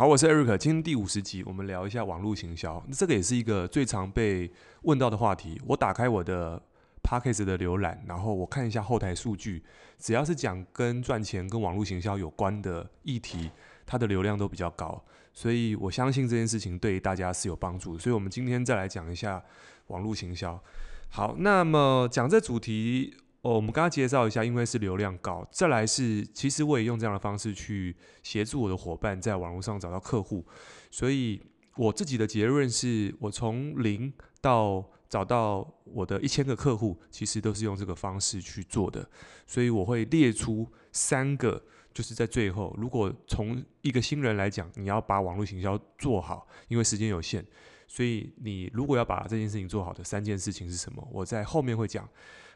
好，我是 Eric，今天第五十集，我们聊一下网络行销。这个也是一个最常被问到的话题。我打开我的 Podcast 的浏览，然后我看一下后台数据，只要是讲跟赚钱、跟网络行销有关的议题，它的流量都比较高。所以我相信这件事情对大家是有帮助。所以我们今天再来讲一下网络行销。好，那么讲这主题。哦，我们刚刚介绍一下，因为是流量高，再来是其实我也用这样的方式去协助我的伙伴在网络上找到客户，所以我自己的结论是我从零到找到我的一千个客户，其实都是用这个方式去做的，所以我会列出三个，就是在最后，如果从一个新人来讲，你要把网络行销做好，因为时间有限，所以你如果要把这件事情做好的三件事情是什么？我在后面会讲。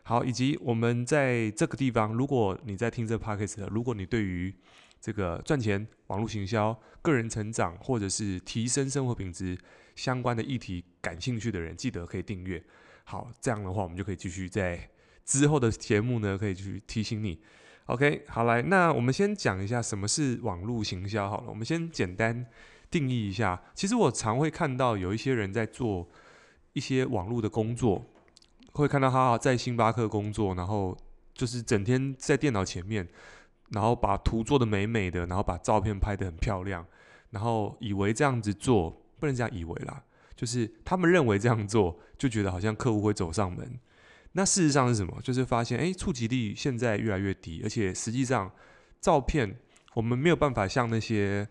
好，以及我们在这个地方，如果你在听这个 podcast 的，如果你对于这个赚钱、网络行销、个人成长或者是提升生活品质相关的议题感兴趣的人，记得可以订阅。好，这样的话，我们就可以继续在之后的节目呢，可以去提醒你。OK，好来，那我们先讲一下什么是网络行销。好了，我们先简单定义一下。其实我常会看到有一些人在做一些网络的工作。会看到他在星巴克工作，然后就是整天在电脑前面，然后把图做的美美的，然后把照片拍的很漂亮，然后以为这样子做，不能这样以为啦，就是他们认为这样做就觉得好像客户会走上门。那事实上是什么？就是发现，诶，触及率现在越来越低，而且实际上照片我们没有办法像那些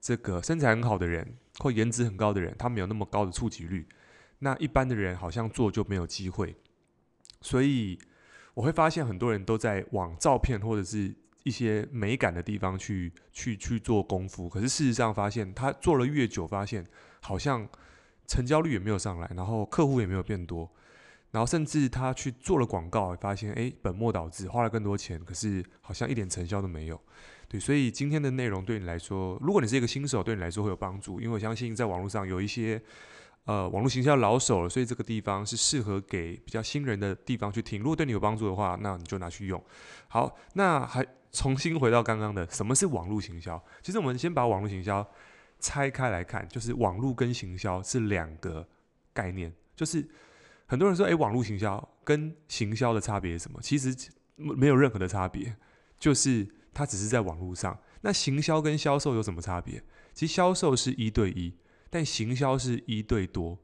这个身材很好的人或颜值很高的人，他们有那么高的触及率。那一般的人好像做就没有机会，所以我会发现很多人都在往照片或者是一些美感的地方去去去做功夫，可是事实上发现他做了越久，发现好像成交率也没有上来，然后客户也没有变多，然后甚至他去做了广告，发现诶，本末倒置，花了更多钱，可是好像一点成效都没有。对，所以今天的内容对你来说，如果你是一个新手，对你来说会有帮助，因为我相信在网络上有一些。呃，网络行销老手了，所以这个地方是适合给比较新人的地方去听。如果对你有帮助的话，那你就拿去用。好，那还重新回到刚刚的，什么是网络行销？其实我们先把网络行销拆开来看，就是网络跟行销是两个概念。就是很多人说，诶，网络行销跟行销的差别是什么？其实没有任何的差别，就是它只是在网络上。那行销跟销售有什么差别？其实销售是一对一。但行销是一对多，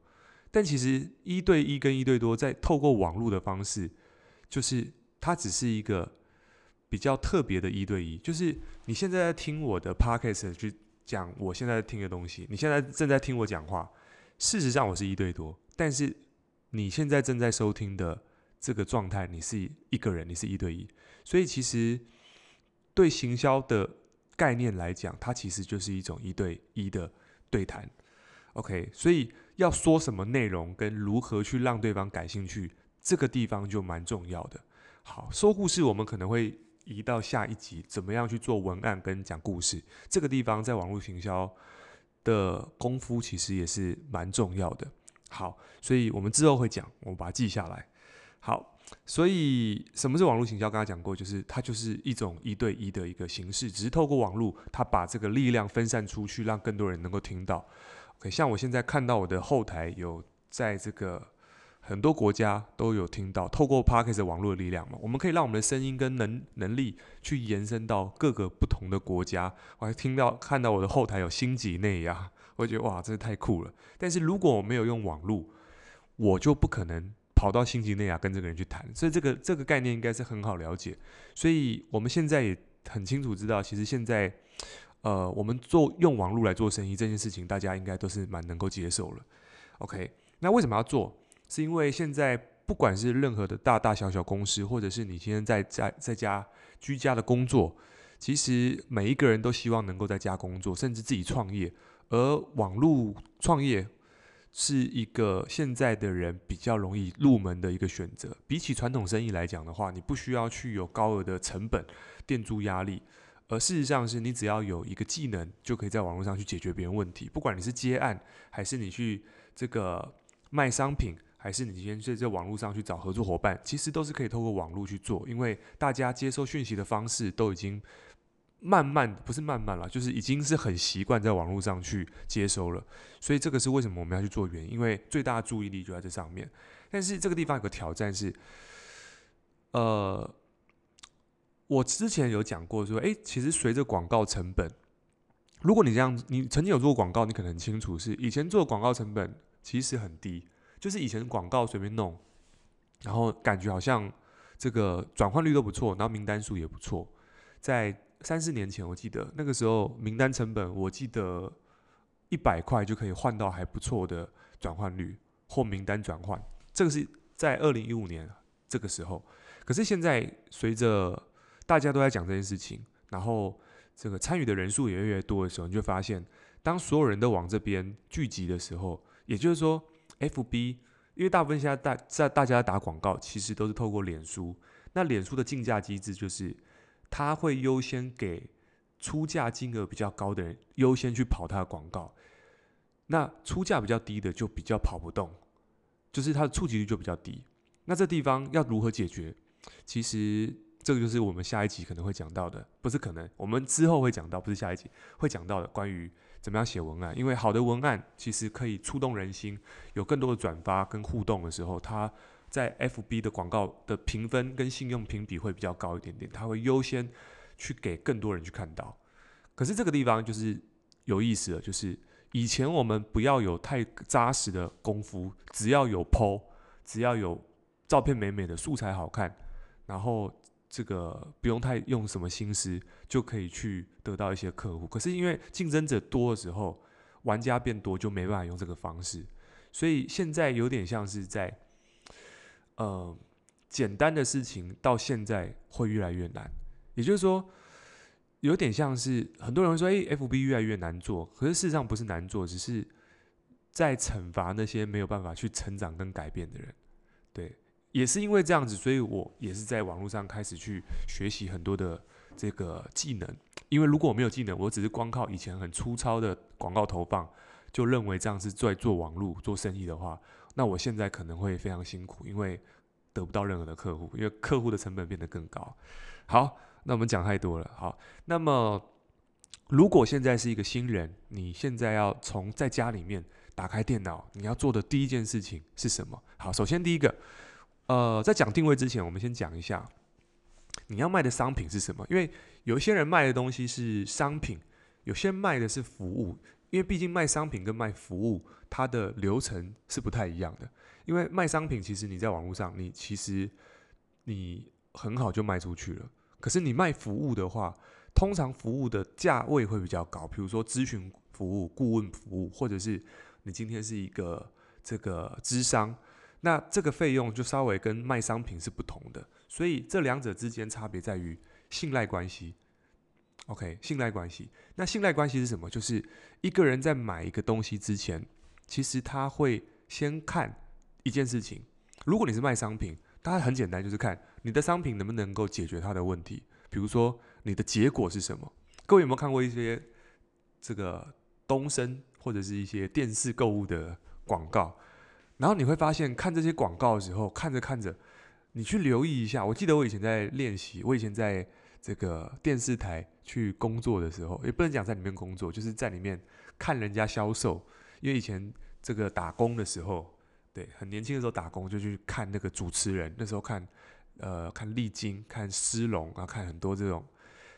但其实一对一跟一对多，在透过网络的方式，就是它只是一个比较特别的一对一。就是你现在在听我的 podcast 去讲我现在在听的东西，你现在正在听我讲话，事实上我是一对多，但是你现在正在收听的这个状态，你是一个人，你是一对一。所以其实对行销的概念来讲，它其实就是一种一对一的对谈。OK，所以要说什么内容跟如何去让对方感兴趣，这个地方就蛮重要的。好，说故事我们可能会移到下一集，怎么样去做文案跟讲故事，这个地方在网络行销的功夫其实也是蛮重要的。好，所以我们之后会讲，我们把它记下来。好，所以什么是网络行销？刚才讲过，就是它就是一种一对一的一个形式，只是透过网络，它把这个力量分散出去，让更多人能够听到。像我现在看到我的后台有在这个很多国家都有听到，透过 Podcast 网络的力量嘛，我们可以让我们的声音跟能能力去延伸到各个不同的国家。我还听到看到我的后台有新几内亚，我觉得哇，真是太酷了。但是如果我没有用网络，我就不可能跑到新几内亚跟这个人去谈。所以这个这个概念应该是很好了解。所以我们现在也很清楚知道，其实现在。呃，我们做用网络来做生意这件事情，大家应该都是蛮能够接受了。OK，那为什么要做？是因为现在不管是任何的大大小小公司，或者是你今天在在在家居家的工作，其实每一个人都希望能够在家工作，甚至自己创业。而网络创业是一个现在的人比较容易入门的一个选择。比起传统生意来讲的话，你不需要去有高额的成本、店租压力。而事实上是你只要有一个技能，就可以在网络上去解决别人问题。不管你是接案，还是你去这个卖商品，还是你先在这网络上去找合作伙伴，其实都是可以透过网络去做。因为大家接收讯息的方式都已经慢慢不是慢慢了，就是已经是很习惯在网络上去接收了。所以这个是为什么我们要去做原因，因为最大的注意力就在这上面。但是这个地方有个挑战是，呃，我之前有讲过说，诶，其实随着广告成本，如果你这样，你曾经有做过广告，你可能很清楚，是以前做广告成本其实很低，就是以前广告随便弄，然后感觉好像这个转换率都不错，然后名单数也不错。在三四年前，我记得那个时候名单成本，我记得一百块就可以换到还不错的转换率或名单转换。这个是在二零一五年这个时候，可是现在随着大家都在讲这件事情，然后这个参与的人数也越来越多的时候，你就发现，当所有人都往这边聚集的时候，也就是说，FB，因为大部分现在大在大家打广告，其实都是透过脸书，那脸书的竞价机制就是，他会优先给出价金额比较高的人优先去跑他的广告，那出价比较低的就比较跑不动。就是它的触及率就比较低，那这地方要如何解决？其实这个就是我们下一集可能会讲到的，不是可能，我们之后会讲到，不是下一集会讲到的，关于怎么样写文案。因为好的文案其实可以触动人心，有更多的转发跟互动的时候，它在 FB 的广告的评分跟信用评比会比较高一点点，它会优先去给更多人去看到。可是这个地方就是有意思了，就是。以前我们不要有太扎实的功夫，只要有 po，只要有照片美美的素材好看，然后这个不用太用什么心思，就可以去得到一些客户。可是因为竞争者多的时候，玩家变多，就没办法用这个方式。所以现在有点像是在，呃，简单的事情到现在会越来越难。也就是说。有点像是很多人会说，诶，FB 越来越难做，可是事实上不是难做，只是在惩罚那些没有办法去成长跟改变的人。对，也是因为这样子，所以我也是在网络上开始去学习很多的这个技能。因为如果我没有技能，我只是光靠以前很粗糙的广告投放，就认为这样是在做网络做生意的话，那我现在可能会非常辛苦，因为得不到任何的客户，因为客户的成本变得更高。好。那我们讲太多了，好。那么，如果现在是一个新人，你现在要从在家里面打开电脑，你要做的第一件事情是什么？好，首先第一个，呃，在讲定位之前，我们先讲一下你要卖的商品是什么。因为有些人卖的东西是商品，有些卖的是服务。因为毕竟卖商品跟卖服务，它的流程是不太一样的。因为卖商品，其实你在网络上，你其实你很好就卖出去了。可是你卖服务的话，通常服务的价位会比较高，比如说咨询服务、顾问服务，或者是你今天是一个这个咨商，那这个费用就稍微跟卖商品是不同的。所以这两者之间差别在于信赖关系。OK，信赖关系。那信赖关系是什么？就是一个人在买一个东西之前，其实他会先看一件事情。如果你是卖商品，它很简单，就是看你的商品能不能够解决他的问题。比如说，你的结果是什么？各位有没有看过一些这个东升或者是一些电视购物的广告？然后你会发现，看这些广告的时候，看着看着，你去留意一下。我记得我以前在练习，我以前在这个电视台去工作的时候，也不能讲在里面工作，就是在里面看人家销售。因为以前这个打工的时候。对，很年轻的时候打工就去看那个主持人，那时候看，呃，看丽晶，看施龙，然后看很多这种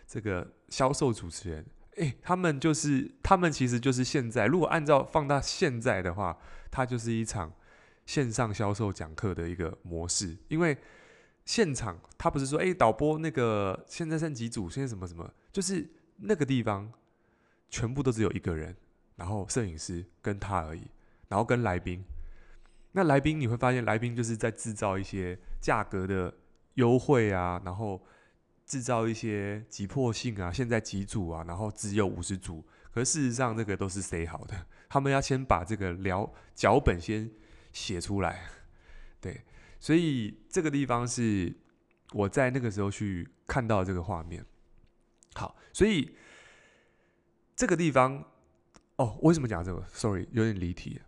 这个销售主持人，诶，他们就是，他们其实就是现在，如果按照放到现在的话，它就是一场线上销售讲课的一个模式，因为现场他不是说，诶，导播那个现在剩几组，现在什么什么，就是那个地方全部都只有一个人，然后摄影师跟他而已，然后跟来宾。那来宾你会发现，来宾就是在制造一些价格的优惠啊，然后制造一些急迫性啊，现在几组啊，然后只有五十组，可事实上这个都是谁好的？他们要先把这个聊脚本先写出来，对，所以这个地方是我在那个时候去看到这个画面。好，所以这个地方哦，为什么讲这个？Sorry，有点离题。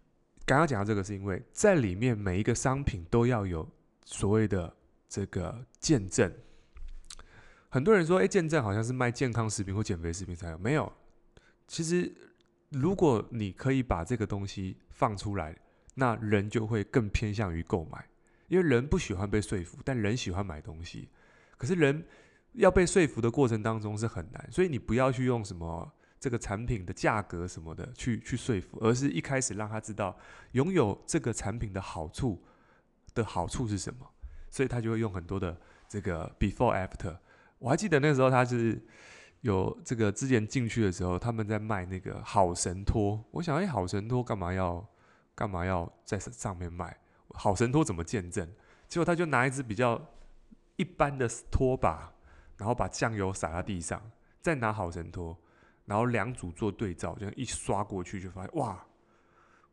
刚刚讲到这个，是因为在里面每一个商品都要有所谓的这个见证。很多人说，哎，见证好像是卖健康食品或减肥食品才有，没有。其实，如果你可以把这个东西放出来，那人就会更偏向于购买，因为人不喜欢被说服，但人喜欢买东西。可是人要被说服的过程当中是很难，所以你不要去用什么这个产品的价格什么的去去说服，而是一开始让他知道拥有这个产品的好处的好处是什么，所以他就会用很多的这个 before after。我还记得那时候他是有这个之前进去的时候，他们在卖那个好神拖，我想哎，好神拖干嘛要干嘛要在上面卖？好神拖怎么见证？结果他就拿一支比较。一般的拖把，然后把酱油洒在地上，再拿好神拖，然后两组做对照，这样一刷过去就发现哇！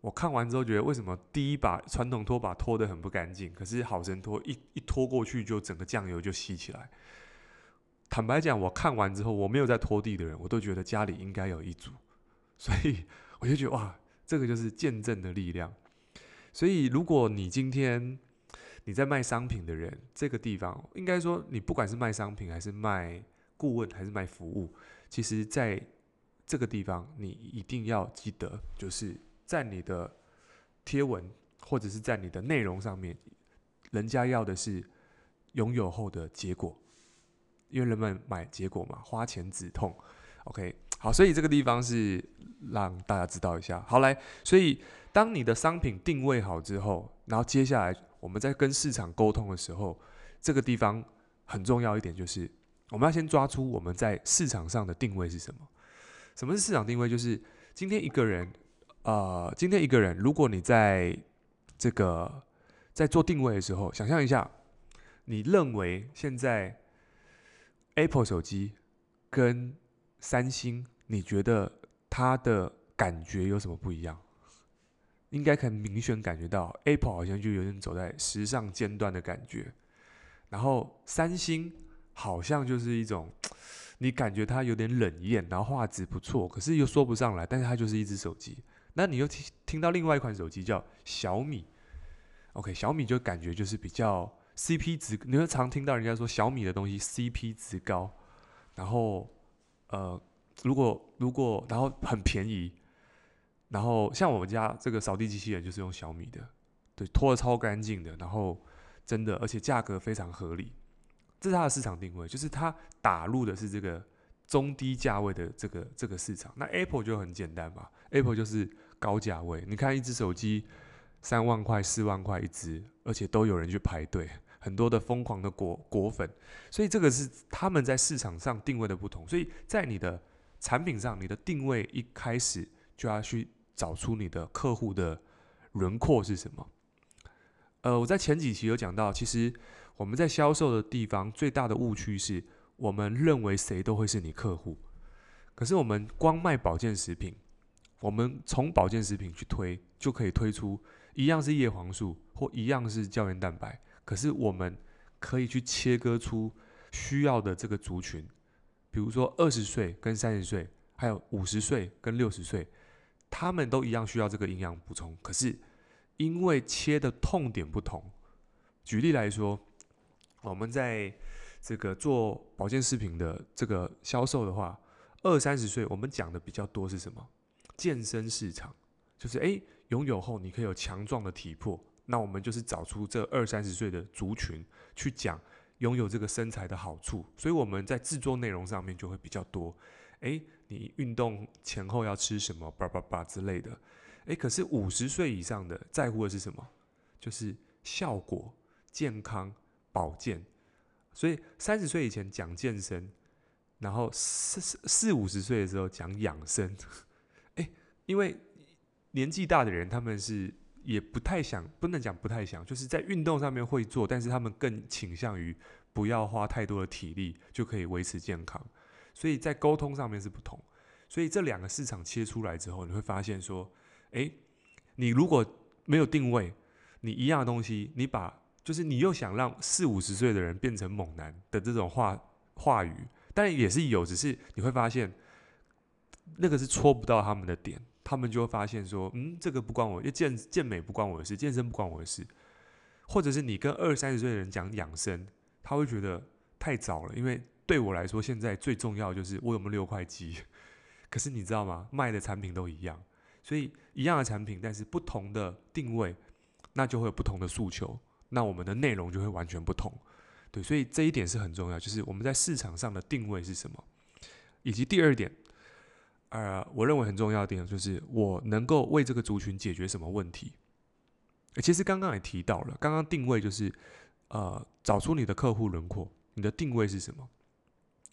我看完之后觉得，为什么第一把传统拖把拖得很不干净，可是好神拖一一拖过去就整个酱油就吸起来。坦白讲，我看完之后，我没有在拖地的人，我都觉得家里应该有一组，所以我就觉得哇，这个就是见证的力量。所以如果你今天，你在卖商品的人，这个地方应该说，你不管是卖商品还是卖顾问还是卖服务，其实在这个地方，你一定要记得，就是在你的贴文或者是在你的内容上面，人家要的是拥有后的结果，因为人们买结果嘛，花钱止痛。OK，好，所以这个地方是让大家知道一下。好，来，所以当你的商品定位好之后，然后接下来。我们在跟市场沟通的时候，这个地方很重要一点，就是我们要先抓出我们在市场上的定位是什么。什么是市场定位？就是今天一个人，呃，今天一个人，如果你在这个在做定位的时候，想象一下，你认为现在 Apple 手机跟三星，你觉得它的感觉有什么不一样？应该可以明显感觉到，Apple 好像就有点走在时尚尖端的感觉，然后三星好像就是一种，你感觉它有点冷艳，然后画质不错，可是又说不上来，但是它就是一只手机。那你又听听到另外一款手机叫小米，OK，小米就感觉就是比较 CP 值，你会常听到人家说小米的东西 CP 值高，然后呃，如果如果然后很便宜。然后像我们家这个扫地机器人就是用小米的，对，拖的超干净的，然后真的，而且价格非常合理，这是它的市场定位，就是它打入的是这个中低价位的这个这个市场。那 Apple 就很简单嘛，Apple 就是高价位，你看一只手机三万块、四万块一只，而且都有人去排队，很多的疯狂的果果粉，所以这个是他们在市场上定位的不同。所以在你的产品上，你的定位一开始就要去。找出你的客户的轮廓是什么？呃，我在前几期有讲到，其实我们在销售的地方最大的误区是我们认为谁都会是你客户。可是我们光卖保健食品，我们从保健食品去推，就可以推出一样是叶黄素或一样是胶原蛋白。可是我们可以去切割出需要的这个族群，比如说二十岁跟三十岁，还有五十岁跟六十岁。他们都一样需要这个营养补充，可是因为切的痛点不同。举例来说，我们在这个做保健食品的这个销售的话，二三十岁我们讲的比较多是什么？健身市场，就是诶，拥有后你可以有强壮的体魄，那我们就是找出这二三十岁的族群去讲拥有这个身材的好处，所以我们在制作内容上面就会比较多。诶。你运动前后要吃什么？叭叭叭之类的。诶，可是五十岁以上的在乎的是什么？就是效果、健康、保健。所以三十岁以前讲健身，然后四四四五十岁的时候讲养生。诶，因为年纪大的人，他们是也不太想，不能讲不太想，就是在运动上面会做，但是他们更倾向于不要花太多的体力就可以维持健康。所以在沟通上面是不同，所以这两个市场切出来之后，你会发现说，诶，你如果没有定位，你一样的东西，你把就是你又想让四五十岁的人变成猛男的这种话话语，但也是有，只是你会发现那个是戳不到他们的点，他们就会发现说，嗯，这个不关我，健健美不关我的事，健身不关我的事，或者是你跟二三十岁的人讲养生，他会觉得太早了，因为。对我来说，现在最重要就是我有没有六块肌。可是你知道吗？卖的产品都一样，所以一样的产品，但是不同的定位，那就会有不同的诉求，那我们的内容就会完全不同。对，所以这一点是很重要，就是我们在市场上的定位是什么，以及第二点，呃，我认为很重要的点就是我能够为这个族群解决什么问题。其实刚刚也提到了，刚刚定位就是呃，找出你的客户轮廓，你的定位是什么？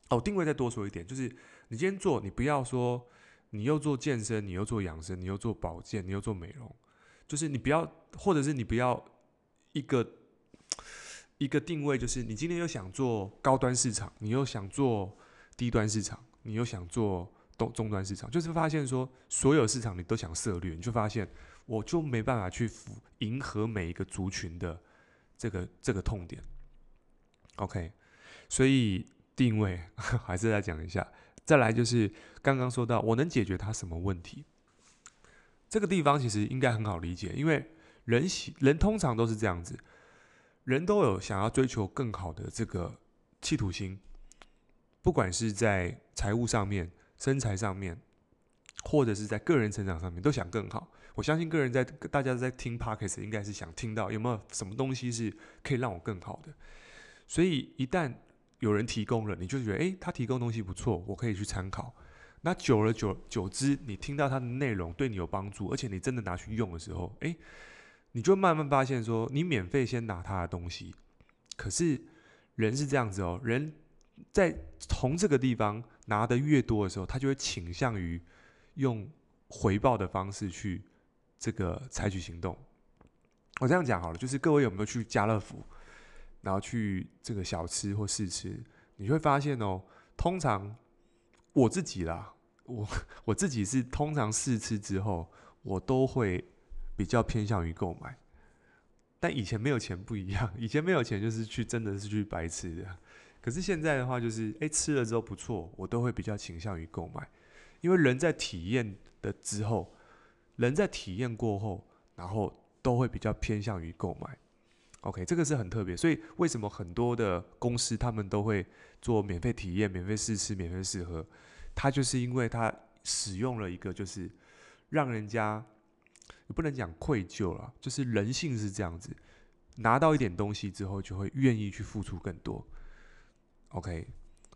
哦，定位再多说一点，就是你今天做，你不要说你又做健身，你又做养生，你又做保健，你又做美容，就是你不要，或者是你不要一个一个定位，就是你今天又想做高端市场，你又想做低端市场，你又想做中终端市场，就是发现说所有市场你都想涉猎，你就发现。我就没办法去符迎合每一个族群的这个这个痛点，OK，所以定位 还是再讲一下，再来就是刚刚说到我能解决他什么问题，这个地方其实应该很好理解，因为人喜人通常都是这样子，人都有想要追求更好的这个企图心，不管是在财务上面、身材上面，或者是在个人成长上面，都想更好。我相信个人在大家在听 Podcast 应该是想听到有没有什么东西是可以让我更好的，所以一旦有人提供了，你就觉得诶，他提供东西不错，我可以去参考。那久而久久之，你听到他的内容对你有帮助，而且你真的拿去用的时候，诶，你就慢慢发现说，你免费先拿他的东西，可是人是这样子哦，人在从这个地方拿的越多的时候，他就会倾向于用回报的方式去。这个采取行动，我这样讲好了，就是各位有没有去家乐福，然后去这个小吃或试吃，你会发现哦，通常我自己啦，我我自己是通常试吃之后，我都会比较偏向于购买，但以前没有钱不一样，以前没有钱就是去真的是去白吃的，可是现在的话就是，哎，吃了之后不错，我都会比较倾向于购买，因为人在体验的之后。人在体验过后，然后都会比较偏向于购买。OK，这个是很特别，所以为什么很多的公司他们都会做免费体验、免费试吃、免费试喝？它就是因为它使用了一个，就是让人家不能讲愧疚了，就是人性是这样子，拿到一点东西之后，就会愿意去付出更多。OK，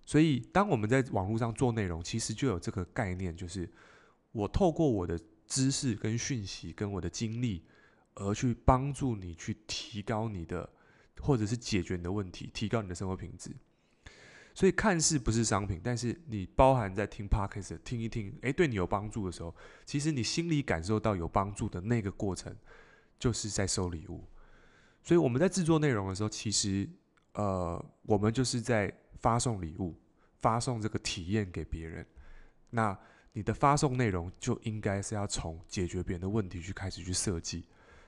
所以当我们在网络上做内容，其实就有这个概念，就是我透过我的。知识跟讯息跟我的经历，而去帮助你去提高你的，或者是解决你的问题，提高你的生活品质。所以看似不是商品，但是你包含在听 Podcast 听一听，诶，对你有帮助的时候，其实你心里感受到有帮助的那个过程，就是在收礼物。所以我们在制作内容的时候，其实呃，我们就是在发送礼物，发送这个体验给别人。那你的发送内容就应该是要从解决别人的问题去开始去设计。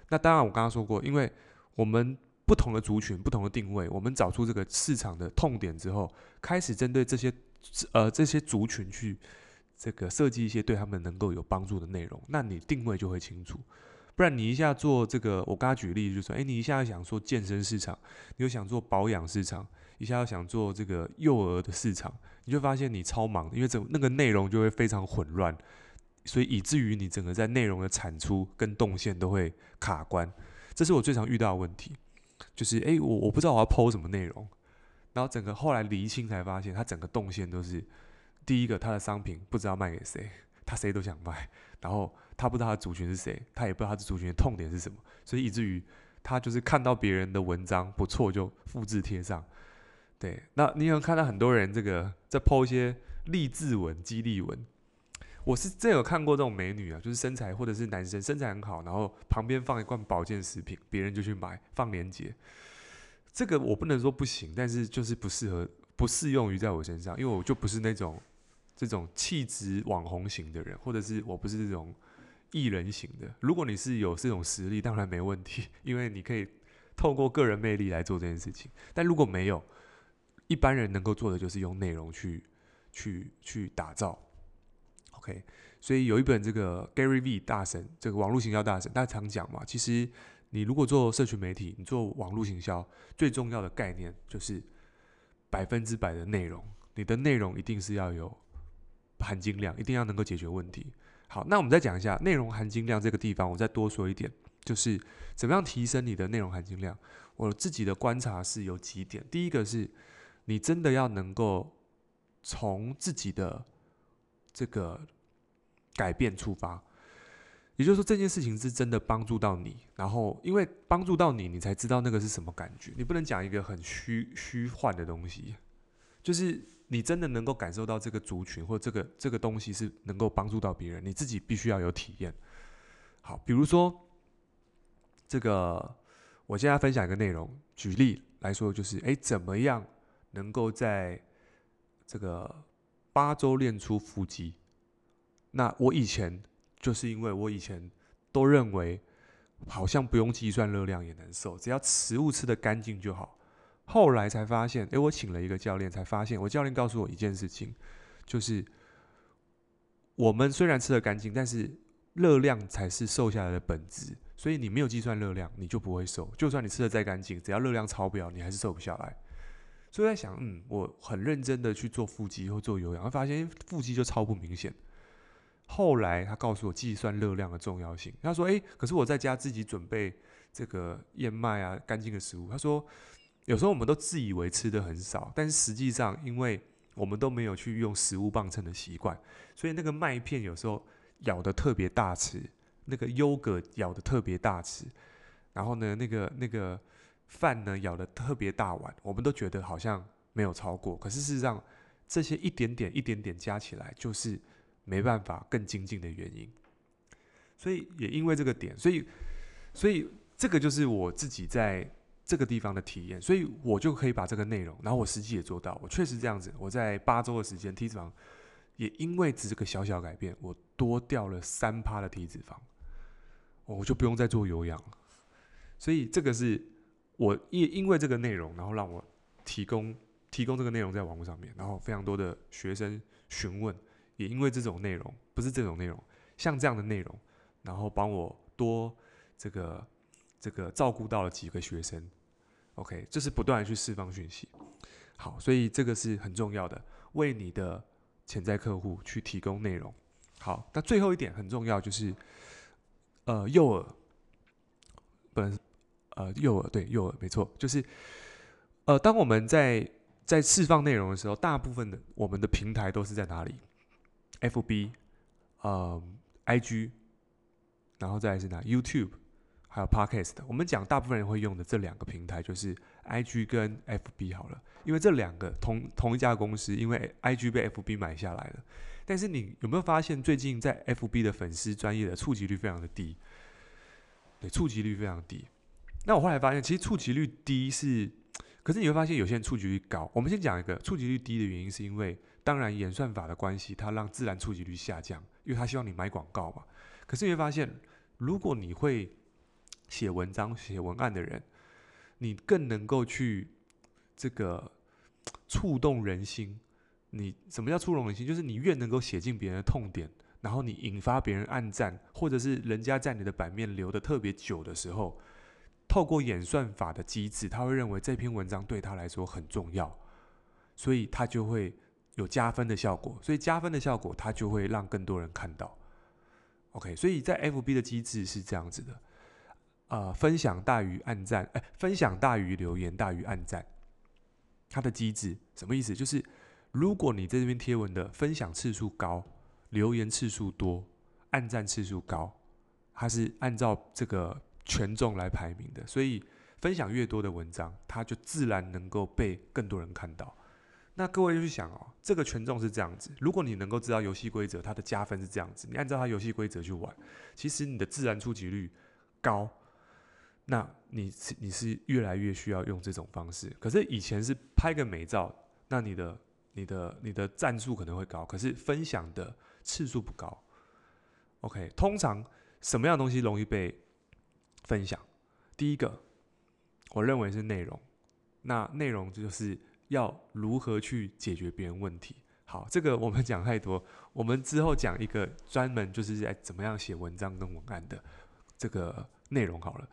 那当然，我刚刚说过，因为我们不同的族群、不同的定位，我们找出这个市场的痛点之后，开始针对这些呃这些族群去这个设计一些对他们能够有帮助的内容，那你定位就会清楚。不然你一下做这个，我刚刚举例就是说，诶，你一下想做健身市场，你又想做保养市场，一下要想做这个幼儿的市场，你就发现你超忙，因为整那个内容就会非常混乱，所以以至于你整个在内容的产出跟动线都会卡关。这是我最常遇到的问题，就是诶，我我不知道我要 po 什么内容，然后整个后来厘清才发现，它整个动线都是第一个，它的商品不知道卖给谁，他谁都想卖，然后。他不知道他的族群是谁，他也不知道他的族群的痛点是什么，所以以至于他就是看到别人的文章不错就复制贴上。对，那你有看到很多人这个在 po 一些励志文、激励文，我是真有看过这种美女啊，就是身材或者是男生身材很好，然后旁边放一罐保健食品，别人就去买放链接。这个我不能说不行，但是就是不适合，不适用于在我身上，因为我就不是那种这种气质网红型的人，或者是我不是这种。艺人型的，如果你是有这种实力，当然没问题，因为你可以透过个人魅力来做这件事情。但如果没有，一般人能够做的就是用内容去、去、去打造。OK，所以有一本这个 Gary V 大神，这个网络行销大神，他常讲嘛，其实你如果做社群媒体，你做网络行销，最重要的概念就是百分之百的内容，你的内容一定是要有含金量，一定要能够解决问题。好，那我们再讲一下内容含金量这个地方，我再多说一点，就是怎么样提升你的内容含金量。我自己的观察是有几点，第一个是，你真的要能够从自己的这个改变出发。也就是说，这件事情是真的帮助到你，然后因为帮助到你，你才知道那个是什么感觉。你不能讲一个很虚虚幻的东西，就是你真的能够感受到这个族群或这个这个东西是能够帮助到别人，你自己必须要有体验。好，比如说这个，我现在分享一个内容，举例来说，就是诶，怎么样能够在这个八周练出腹肌？那我以前。就是因为我以前都认为，好像不用计算热量也能瘦，只要食物吃得干净就好。后来才发现，诶，我请了一个教练，才发现我教练告诉我一件事情，就是我们虽然吃得干净，但是热量才是瘦下来的本质。所以你没有计算热量，你就不会瘦。就算你吃得再干净，只要热量超标，你还是瘦不下来。所以在想，嗯，我很认真的去做腹肌或做有氧，会发现腹肌就超不明显。后来他告诉我计算热量的重要性。他说：“诶，可是我在家自己准备这个燕麦啊，干净的食物。”他说：“有时候我们都自以为吃的很少，但是实际上，因为我们都没有去用食物磅秤的习惯，所以那个麦片有时候咬得特别大吃，那个优格咬得特别大吃，然后呢，那个那个饭呢咬得特别大碗，我们都觉得好像没有超过，可是事实上，这些一点点一点点加起来就是。”没办法更精进的原因，所以也因为这个点，所以所以这个就是我自己在这个地方的体验，所以我就可以把这个内容，然后我实际也做到，我确实这样子，我在八周的时间体脂肪也因为只这个小小改变，我多掉了三趴的体脂肪，我就不用再做有氧了，所以这个是我因因为这个内容，然后让我提供提供这个内容在网络上面，然后非常多的学生询问。也因为这种内容，不是这种内容，像这样的内容，然后帮我多这个这个照顾到了几个学生，OK，就是不断去释放讯息。好，所以这个是很重要的，为你的潜在客户去提供内容。好，那最后一点很重要，就是呃诱饵，不能呃诱饵，对诱饵没错，就是呃当我们在在释放内容的时候，大部分的我们的平台都是在哪里？FB，呃，IG，然后再是哪？YouTube，还有 Podcast。我们讲大部分人会用的这两个平台就是 IG 跟 FB 好了，因为这两个同同一家公司，因为 IG 被 FB 买下来了。但是你有没有发现，最近在 FB 的粉丝专业的触及率非常的低？对，触及率非常低。那我后来发现，其实触及率低是，可是你会发现有些人触及率高。我们先讲一个触及率低的原因，是因为。当然，演算法的关系，它让自然触及率下降，因为它希望你买广告嘛。可是你会发现，如果你会写文章、写文案的人，你更能够去这个 触动人心。你什么叫触动人心？就是你越能够写进别人的痛点，然后你引发别人暗赞，或者是人家在你的版面留的特别久的时候，透过演算法的机制，他会认为这篇文章对他来说很重要，所以他就会。有加分的效果，所以加分的效果，他就会让更多人看到。OK，所以在 FB 的机制是这样子的，呃，分享大于按赞，哎，分享大于留言大于按赞。它的机制什么意思？就是如果你在这边贴文的分享次数高，留言次数多，按赞次数高，它是按照这个权重来排名的。所以分享越多的文章，它就自然能够被更多人看到。那各位就去想哦，这个权重是这样子。如果你能够知道游戏规则，它的加分是这样子，你按照它游戏规则去玩，其实你的自然出及率高。那你是你是越来越需要用这种方式。可是以前是拍个美照，那你的你的你的赞数可能会高，可是分享的次数不高。OK，通常什么样的东西容易被分享？第一个，我认为是内容。那内容就是。要如何去解决别人问题？好，这个我们讲太多，我们之后讲一个专门就是在怎么样写文章跟文案的这个内容好了。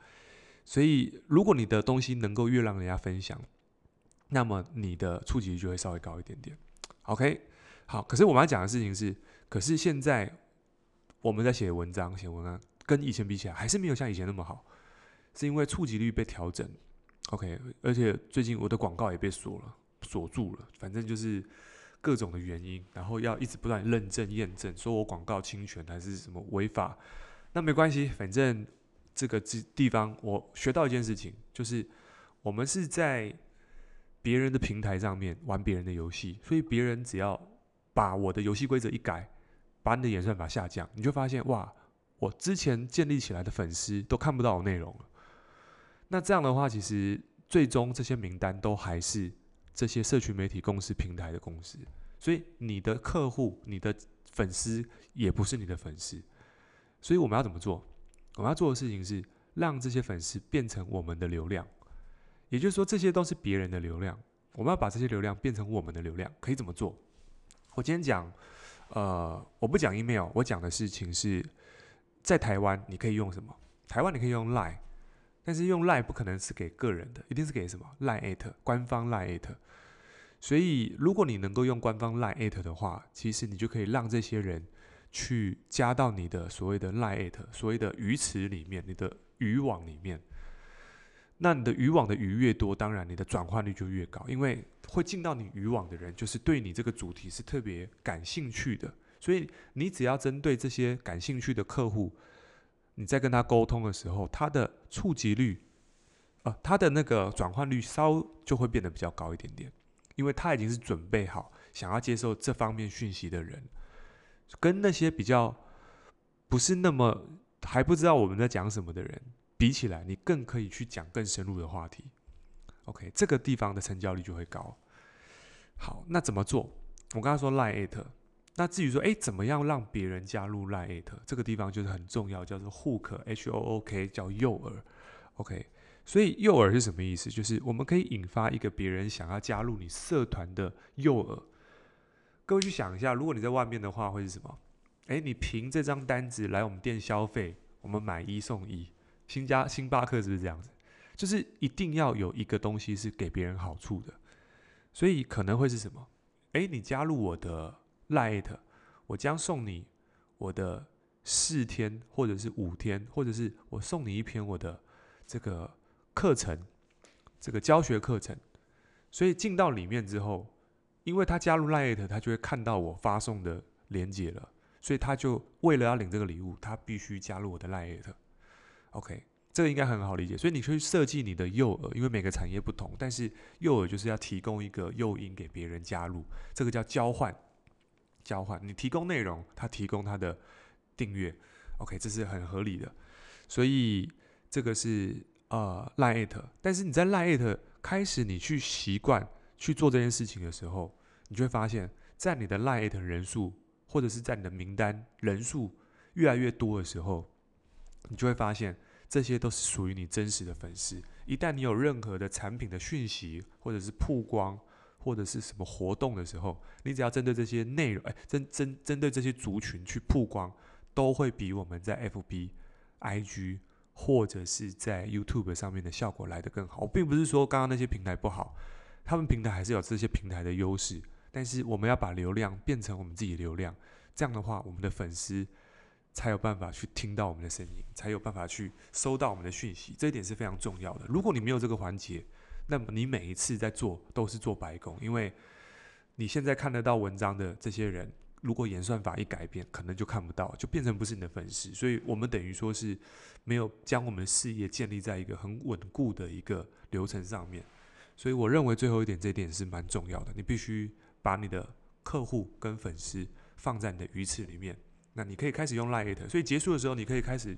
所以，如果你的东西能够越让人家分享，那么你的触及率就会稍微高一点点。OK，好，可是我们要讲的事情是，可是现在我们在写文章、写文案，跟以前比起来，还是没有像以前那么好，是因为触及率被调整，OK，而且最近我的广告也被锁了、锁住了，反正就是各种的原因，然后要一直不断认证、验证，说我广告侵权还是什么违法，那没关系，反正这个地地方我学到一件事情，就是我们是在。别人的平台上面玩别人的游戏，所以别人只要把我的游戏规则一改，把你的演算法下降，你就发现哇，我之前建立起来的粉丝都看不到我内容了。那这样的话，其实最终这些名单都还是这些社群媒体公司平台的公司，所以你的客户、你的粉丝也不是你的粉丝。所以我们要怎么做？我们要做的事情是让这些粉丝变成我们的流量。也就是说，这些都是别人的流量，我们要把这些流量变成我们的流量，可以怎么做？我今天讲，呃，我不讲 email，我讲的事情是在台湾你可以用什么？台湾你可以用 Line，但是用 Line 不可能是给个人的，一定是给什么？Line@ 官方 Line@。所以，如果你能够用官方 Line@ 的话，其实你就可以让这些人去加到你的所谓的 Line@，所谓的鱼池里面，你的渔网里面。那你的渔网的鱼越多，当然你的转换率就越高，因为会进到你渔网的人，就是对你这个主题是特别感兴趣的，所以你只要针对这些感兴趣的客户，你在跟他沟通的时候，他的触及率，呃，他的那个转换率稍就会变得比较高一点点，因为他已经是准备好想要接受这方面讯息的人，跟那些比较不是那么还不知道我们在讲什么的人。比起来，你更可以去讲更深入的话题。OK，这个地方的成交率就会高。好，那怎么做？我刚才说 Line@，那至于说，哎，怎么样让别人加入 Line@？这个地方就是很重要，叫做 Hook，H O O K，叫诱饵。OK，所以诱饵是什么意思？就是我们可以引发一个别人想要加入你社团的诱饵。各位去想一下，如果你在外面的话，会是什么？哎，你凭这张单子来我们店消费，我们买一送一。新加星巴克是不是这样子？就是一定要有一个东西是给别人好处的，所以可能会是什么？诶，你加入我的 Light，我将送你我的四天，或者是五天，或者是我送你一篇我的这个课程，这个教学课程。所以进到里面之后，因为他加入 Light，他就会看到我发送的连接了，所以他就为了要领这个礼物，他必须加入我的 Light。OK，这个应该很好理解，所以你可以设计你的诱饵，因为每个产业不同，但是诱饵就是要提供一个诱因给别人加入，这个叫交换。交换，你提供内容，他提供他的订阅，OK，这是很合理的。所以这个是呃 Line@，但是你在 Line@ 开始你去习惯去做这件事情的时候，你就会发现，在你的 Line@ 人数或者是在你的名单人数越来越多的时候。你就会发现，这些都是属于你真实的粉丝。一旦你有任何的产品的讯息，或者是曝光，或者是什么活动的时候，你只要针对这些内容，哎，针针针对这些族群去曝光，都会比我们在 FB、IG 或者是在 YouTube 上面的效果来得更好。我并不是说刚刚那些平台不好，他们平台还是有这些平台的优势，但是我们要把流量变成我们自己的流量，这样的话，我们的粉丝。才有办法去听到我们的声音，才有办法去收到我们的讯息，这一点是非常重要的。如果你没有这个环节，那么你每一次在做都是做白工，因为你现在看得到文章的这些人，如果演算法一改变，可能就看不到，就变成不是你的粉丝。所以我们等于说是没有将我们的事业建立在一个很稳固的一个流程上面。所以我认为最后一点，这一点是蛮重要的。你必须把你的客户跟粉丝放在你的鱼池里面。那你可以开始用 Line@，所以结束的时候，你可以开始，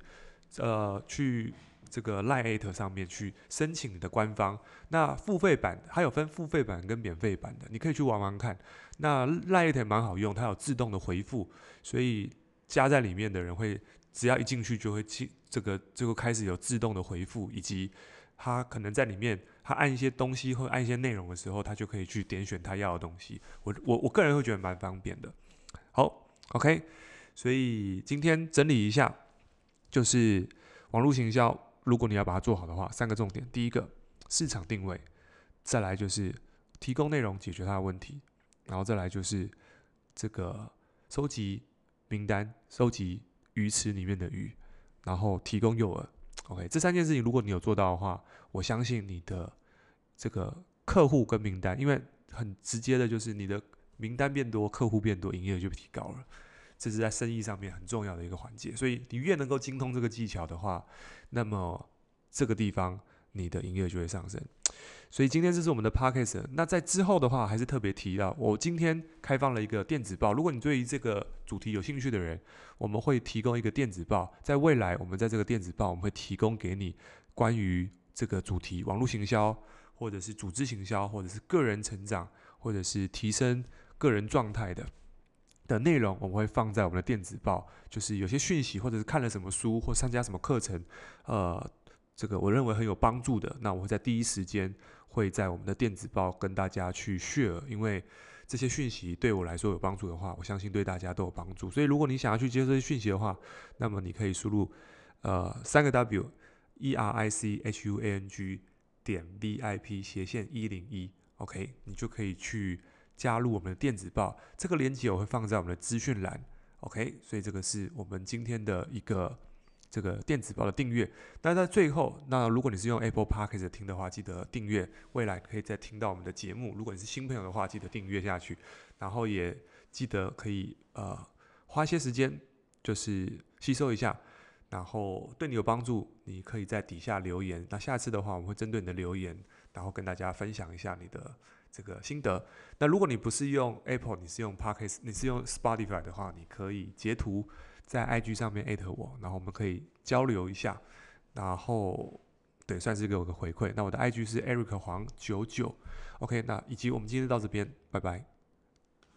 呃，去这个 Line@ 上面去申请你的官方。那付费版它有分付费版跟免费版的，你可以去玩玩看。那 Line@ 蛮好用，它有自动的回复，所以加在里面的人会只要一进去就会进这个就会开始有自动的回复，以及他可能在里面他按一些东西或按一些内容的时候，他就可以去点选他要的东西。我我我个人会觉得蛮方便的。好，OK。所以今天整理一下，就是网络行销，如果你要把它做好的话，三个重点：第一个，市场定位；再来就是提供内容解决它的问题；然后再来就是这个收集名单，收集鱼池里面的鱼，然后提供诱饵。OK，这三件事情如果你有做到的话，我相信你的这个客户跟名单，因为很直接的就是你的名单变多，客户变多，营业额就提高了。这是在生意上面很重要的一个环节。所以你越能够精通这个技巧的话，那么这个地方你的营业额就会上升。所以今天这是我们的 podcast。那在之后的话，还是特别提到，我今天开放了一个电子报。如果你对于这个主题有兴趣的人，我们会提供一个电子报。在未来，我们在这个电子报，我们会提供给你关于这个主题，网络行销，或者是组织行销，或者是个人成长，或者是提升个人状态的的内容，我们会放在我们的电子报。就是有些讯息，或者是看了什么书，或参加什么课程，呃。这个我认为很有帮助的，那我会在第一时间会在我们的电子报跟大家去 share，因为这些讯息对我来说有帮助的话，我相信对大家都有帮助。所以如果你想要去接受这些讯息的话，那么你可以输入呃三个 W E R I C H U A N G 点 V I P 斜线一零一，OK，你就可以去加入我们的电子报。这个链接我会放在我们的资讯栏，OK，所以这个是我们今天的一个。这个电子报的订阅，那在最后，那如果你是用 Apple Podcast 听的话，记得订阅，未来可以再听到我们的节目。如果你是新朋友的话，记得订阅下去，然后也记得可以呃花些时间，就是吸收一下，然后对你有帮助，你可以在底下留言。那下次的话，我们会针对你的留言，然后跟大家分享一下你的这个心得。那如果你不是用 Apple，你是用 Podcast，你是用 Spotify 的话，你可以截图。在 IG 上面艾特我，然后我们可以交流一下，然后对，算是给我个回馈。那我的 IG 是 Eric 黄九九，OK，那以及我们今天到这边，拜拜。